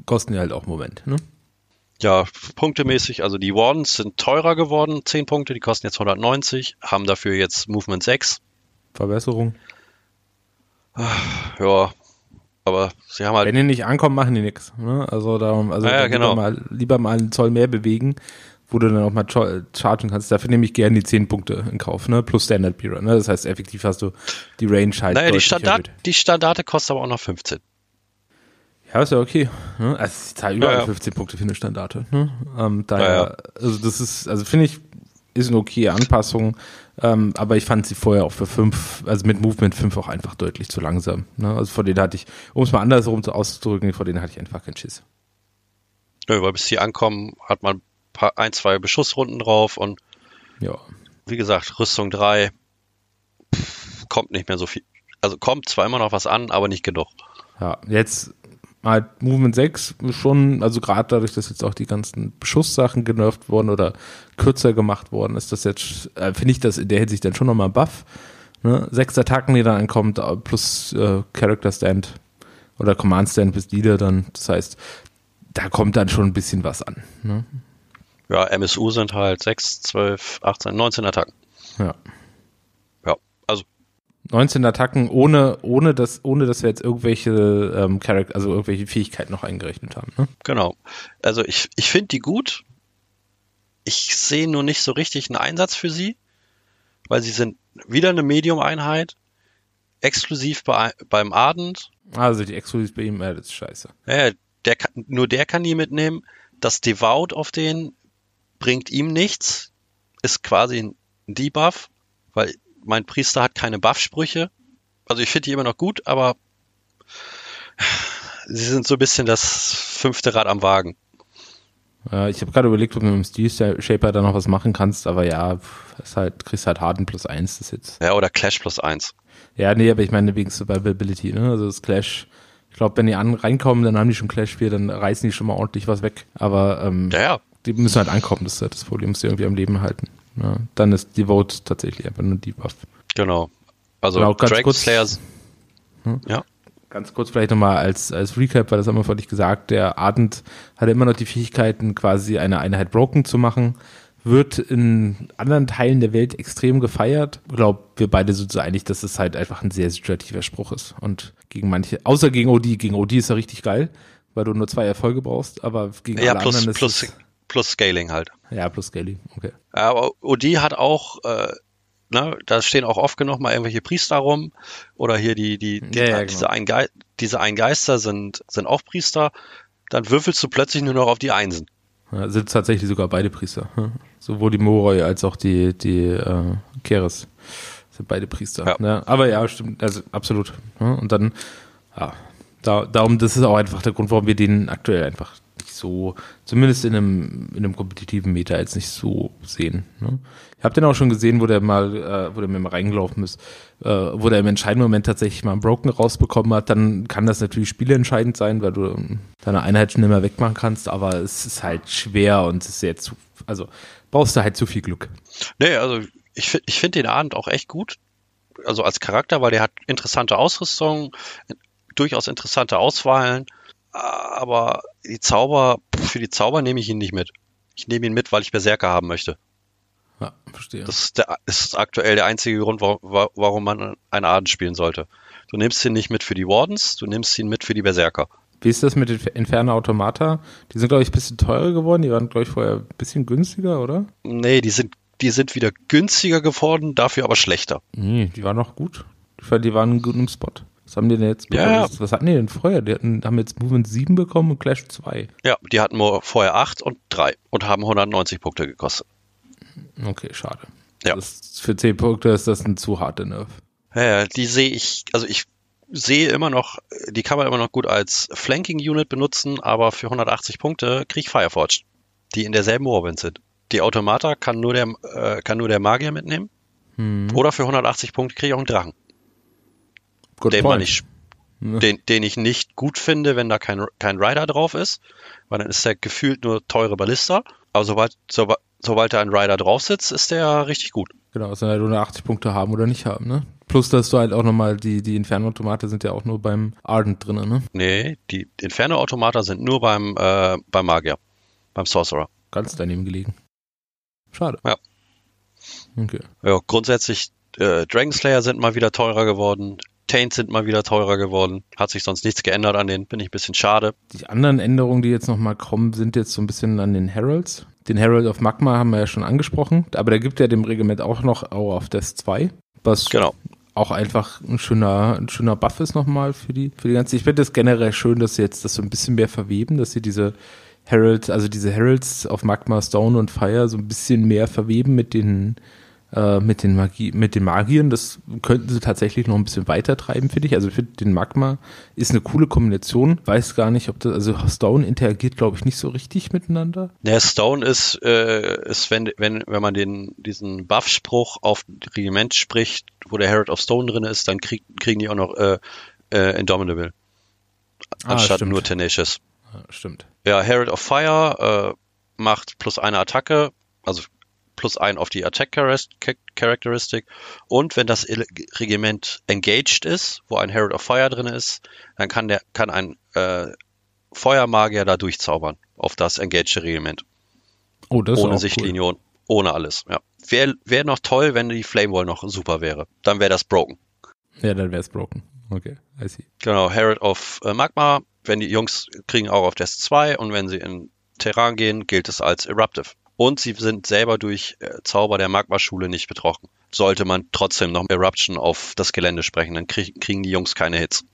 kosten die halt auch einen Moment, ne? Ja, punktemäßig, also die Wardens sind teurer geworden, 10 Punkte, die kosten jetzt 190, haben dafür jetzt Movement 6. Verbesserung. Ja, aber sie haben halt. Wenn die nicht ankommen, machen die nichts. Ne? Also darum, also Ja, ja, genau. lieber, mal, lieber mal einen Zoll mehr bewegen, wo du dann auch mal cha- chargen kannst. Dafür nehme ich gerne die 10 Punkte in Kauf, ne? Plus Standard Period. Ne? Das heißt, effektiv hast du die Range halt. naja, die, Standard, erhöht. die Standarte kostet aber auch noch 15. Ja, ist ja okay. Ne? Also ich zahle überall Ja, ja. 15 Punkte für eine Standarte. Ne? Ähm, daher, also das ist, also finde ich, ist eine okay Anpassung, ähm, aber ich fand sie vorher auch für 5, also mit Movement 5 auch einfach deutlich zu langsam. Ne? Also vor denen hatte ich, um es mal andersrum zu- auszudrücken, vor denen hatte ich einfach keinen Schiss. Nö, weil bis die ankommen, hat man ein, paar, ein zwei Beschussrunden drauf und Ja. wie gesagt, Rüstung 3 pff, kommt nicht mehr so viel. Also kommt zwar immer noch was an, aber nicht genug. Ja, jetzt halt Movement 6 ist schon, also gerade dadurch, dass jetzt auch die ganzen Beschusssachen genervt wurden oder kürzer gemacht worden, ist das jetzt, äh, finde ich das in der Hinsicht dann schon nochmal Buff. Ne? Sechs Attacken, die dann ankommt, äh, plus äh, Character Stand oder Command Stand bis Leader dann. Das heißt, da kommt dann schon ein bisschen was an. Ne? Ja, MSU sind halt 6, 12, 18, 19 Attacken. Ja. 19 Attacken ohne, ohne dass, ohne dass wir jetzt irgendwelche ähm, Charakter, also irgendwelche Fähigkeiten noch eingerechnet haben. Ne? genau. Also ich, ich finde die gut. Ich sehe nur nicht so richtig einen Einsatz für sie, weil sie sind wieder eine Medium-Einheit, exklusiv bei, beim Ardent. Also die Exklusiv bei ihm, äh, das ist scheiße. Ja, der kann, nur der kann die mitnehmen. Das Devout auf den bringt ihm nichts, ist quasi ein Debuff, weil mein Priester hat keine Buff-Sprüche. Also ich finde die immer noch gut, aber sie sind so ein bisschen das fünfte Rad am Wagen. Äh, ich habe gerade überlegt, ob du mit dem Steel Shaper da noch was machen kannst, aber ja, ist halt, kriegst halt Harden plus eins, das jetzt. Ja, oder Clash plus eins. Ja, nee, aber ich meine wegen Survivability, ne? Also das Clash, ich glaube, wenn die an, reinkommen, dann haben die schon Clash 4, dann reißen die schon mal ordentlich was weg. Aber ähm, Ja, ja. die müssen halt ankommen, das ist halt das Problem, musst du irgendwie am Leben halten. Ja, dann ist die Vote tatsächlich einfach nur die Buff. Genau. Also Genau, ganz Dragon kurz- Slayer. Hm? Ja. Ganz kurz vielleicht nochmal als, als Recap, weil das haben wir vorhin gesagt, der Ardent hat immer noch die Fähigkeiten, quasi eine Einheit broken zu machen, wird in anderen Teilen der Welt extrem gefeiert. Ich glaube, wir beide sind so einig, dass es halt einfach ein sehr situativer Spruch ist. Und gegen manche, außer gegen OD, gegen OD ist er richtig geil, weil du nur zwei Erfolge brauchst, aber gegen Ja, alle plus, anderen ist plus, es, plus Scaling halt. ja, plus Scaling, okay. Aber OD hat auch, äh, ne, da stehen auch oft genug mal irgendwelche Priester rum. Oder hier die, die, die Ja, ja, diese, genau. Eingei diese Eingeister sind, sind auch Priester. Dann würfelst du plötzlich nur noch auf die Einsen. Ja, sind tatsächlich sogar beide Priester. hm. Sowohl die Moroi als auch die, die äh, Keres sind beide Priester. Ja. Ne? Aber ja, stimmt, also absolut. ne? Und dann, ja, da, darum, das ist auch einfach der Grund, warum wir den aktuell einfach so, zumindest in einem, in einem kompetitiven Meter jetzt nicht so sehen. Ne? Ich habe den auch schon gesehen, wo der mal, äh, wo der mir mal reingelaufen ist, äh, wo der im entscheidenden Moment tatsächlich mal einen Broken rausbekommen hat, dann kann das natürlich spielentscheidend sein, weil du ähm, deine Einheit schon immer wegmachen kannst, aber es ist halt schwer und es ist sehr zu, also brauchst du halt zu viel Glück. Nee, also ich, ich finde den Abend auch echt gut. Also als Charakter, weil der hat interessante Ausrüstung, durchaus interessante Auswahlen. Aber die Zauber, für die Zauber nehme ich ihn nicht mit. Ich nehme ihn mit, weil ich Berserker haben möchte. Ja, verstehe. Das ist, der, ist aktuell der einzige Grund, wa- wa- warum man einen Aden spielen sollte. Du nimmst ihn nicht mit für die Wardens, du nimmst ihn mit für die Berserker. Wie ist das mit den Inferno Automata? Die sind, glaube ich, ein bisschen teurer geworden. Die waren, glaube ich, vorher ein bisschen günstiger, oder? Nee, die sind, die sind wieder günstiger geworden, dafür aber schlechter. Nee, die waren noch gut. Die waren gut im Spot. Was haben die denn jetzt bekommen? ja. Was, was hatten die denn vorher? Die hatten, haben jetzt Movement 7 bekommen und Clash 2. Ja, die hatten vorher 8 und 3 und haben 190 Punkte gekostet. Okay, schade. Ja. Das, für 10 Punkte ist das ein zu harter Nerv. Ja, die sehe ich, also ich sehe immer noch, die kann man immer noch gut als Flanking Unit benutzen, aber für 180 Punkte kriege ich Fireforged, die in derselben Warwind sind. Die Automata kann nur der, äh, kann nur der Magier mitnehmen. Hm. Oder für 180 Punkte kriege ich auch einen Drachen, Good den, man Ja. den, den ich nicht gut finde, wenn da kein, kein Rider drauf ist, weil dann ist der gefühlt nur teure Ballista. Aber sobald, sobald, sobald da ein Rider drauf sitzt, ist der richtig gut. Genau, sind halt 180 Punkte haben oder nicht haben, ne? Plus, dass du halt auch nochmal, die, die Inferno-Automate sind ja auch nur beim Ardent drin, ne? Nee, die Inferno-Automata sind nur beim, äh, beim Magier. beim Sorcerer. Ganz daneben gelegen. Schade. Ja. Okay. Ja, grundsätzlich, äh, Dragon Slayer sind mal wieder teurer geworden. Taint sind mal wieder teurer geworden. Hat sich sonst nichts geändert an denen. Bin ich ein bisschen schade. Die anderen Änderungen, die jetzt nochmal kommen, sind jetzt so ein bisschen an den Heralds. Den Herald of Magma haben wir ja schon angesprochen, aber der gibt ja dem Regiment auch noch Hour of Death 2, was Genau. auch einfach ein schöner, ein schöner Buff ist nochmal für die, für die ganze. Ich finde das generell schön, dass sie jetzt das so ein bisschen mehr verweben, dass sie diese Herald, also diese Heralds auf Magma, Stone und Fire so ein bisschen mehr verweben mit den, äh, mit den Magie, mit den Magiern. Das könnten sie tatsächlich noch ein bisschen weiter treiben, finde ich. Also ich finde, den Magma ist eine coole Kombination. Weiß gar nicht, ob das, also Stone interagiert, glaube ich, nicht so richtig miteinander. Der Stone ist, äh, ist wenn, wenn, wenn man den, diesen Buff-Spruch auf Regiment spricht, wo der Herald of Stone drin ist, dann krieg, kriegen die auch noch äh, äh, Indomitable. Anstatt stimmt. nur Tenacious. Ja, stimmt. Ja, Herald of Fire äh, macht plus eine Attacke, also plus ein auf die Attack Characteristic. Und wenn das Regiment engaged ist, wo ein Herald of Fire drin ist, dann kann der kann ein äh, Feuermagier da durchzaubern auf das engaged Regiment. Oh, das ohne ist Sichtlinie und ohne alles. Ja. Wäre wär noch toll, wenn die Flame Wall noch super wäre. Dann wäre das broken. Cool. Ja, dann wäre es broken. Okay, I see. Genau, Herald of äh, Magma, wenn die Jungs kriegen auch auf Death 2 und wenn sie in Terran gehen, gilt es als Eruptive. Und sie sind selber durch äh, Zauber der Magma-Schule nicht betroffen. Sollte man trotzdem noch Eruption auf das Gelände sprechen, dann krieg, kriegen die Jungs keine Hits.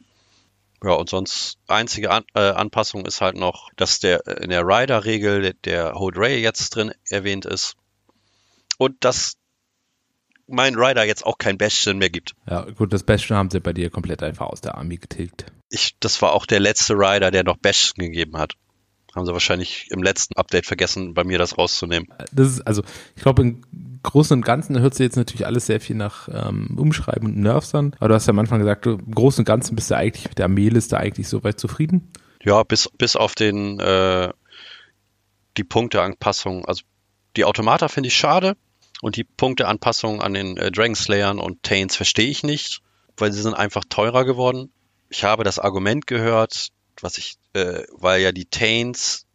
Ja, und sonst einzige An äh, Anpassung ist halt noch, dass der äh, in der Rider-Regel der, der Hold Ray jetzt drin erwähnt ist. Und dass mein Rider jetzt auch kein Bastion mehr gibt. Ja, gut, das Bastion haben sie bei dir komplett einfach aus der Armee getilgt. ich, das war auch der letzte Rider, der noch Bastion gegeben hat. Haben sie wahrscheinlich im letzten Update vergessen, bei mir das rauszunehmen. Das ist, also, ich glaube, im Großen und Ganzen hört sich jetzt natürlich alles sehr viel nach ähm, Umschreiben und Nerfs an. Aber du hast ja am Anfang gesagt, im Großen und Ganzen bist du eigentlich mit der Armeeliste eigentlich soweit zufrieden. Ja, bis, bis auf den, äh, die Punkteanpassung. Also die Automata finde ich schade und die Punkteanpassung an den äh, Dragon Slayern und Taints verstehe ich nicht, weil sie sind einfach teurer geworden. Ich habe das Argument gehört, was ich, äh, weil ja die Taints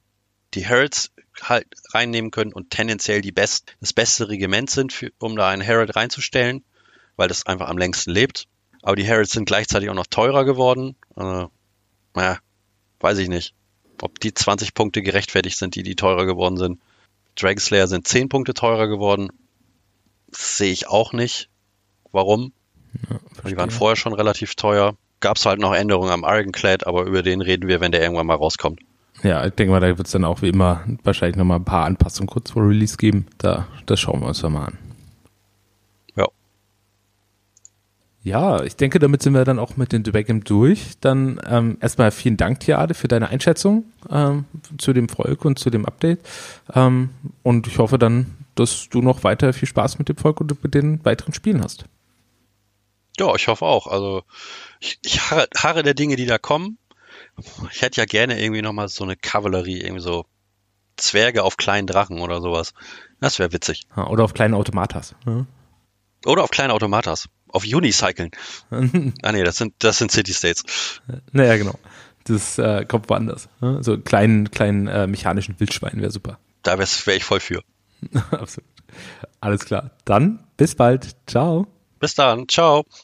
die Heralds halt reinnehmen können und tendenziell die best, das beste Regiment sind, für, um da einen Herald reinzustellen, weil das einfach am längsten lebt. Aber die Heralds sind gleichzeitig auch noch teurer geworden. Äh, naja, weiß ich nicht. Ob die 20 Punkte gerechtfertigt sind, die die teurer geworden sind. Dragon Slayer sind 10 Punkte teurer geworden. Sehe ich auch nicht. Warum? Die waren vorher schon relativ teuer. Gab es halt noch Änderungen am Ironclad, aber über den reden wir, wenn der irgendwann mal rauskommt. Ja, ich denke mal, da wird es dann auch wie immer wahrscheinlich nochmal ein paar Anpassungen kurz vor Release geben. Da, das schauen wir uns dann mal an. Ja. Ja, ich denke, damit sind wir dann auch mit den Dragon durch. Dann ähm, erstmal vielen Dank, Tiade, für deine Einschätzung ähm, zu dem Volk und zu dem Update. Ähm, und ich hoffe dann, dass du noch weiter viel Spaß mit dem Volk und mit den weiteren Spielen hast. Ja, ich hoffe auch. Also ich, ich harre, harre der Dinge, die da kommen. Ich hätte ja gerne irgendwie nochmal so eine Kavallerie, irgendwie so Zwerge auf kleinen Drachen oder sowas. Das wäre witzig. Oder auf kleinen Automatas. Ja. Oder auf kleinen Automatas. Auf Unicyclen. Ah nee, das sind, das sind City States. naja, genau. Das äh, kommt woanders. Ja. So einen kleinen, kleinen äh, mechanischen Wildschwein wäre super. Da wäre wär ich voll für. Absolut. Alles klar. Dann bis bald. Ciao. Bis dann. Ciao.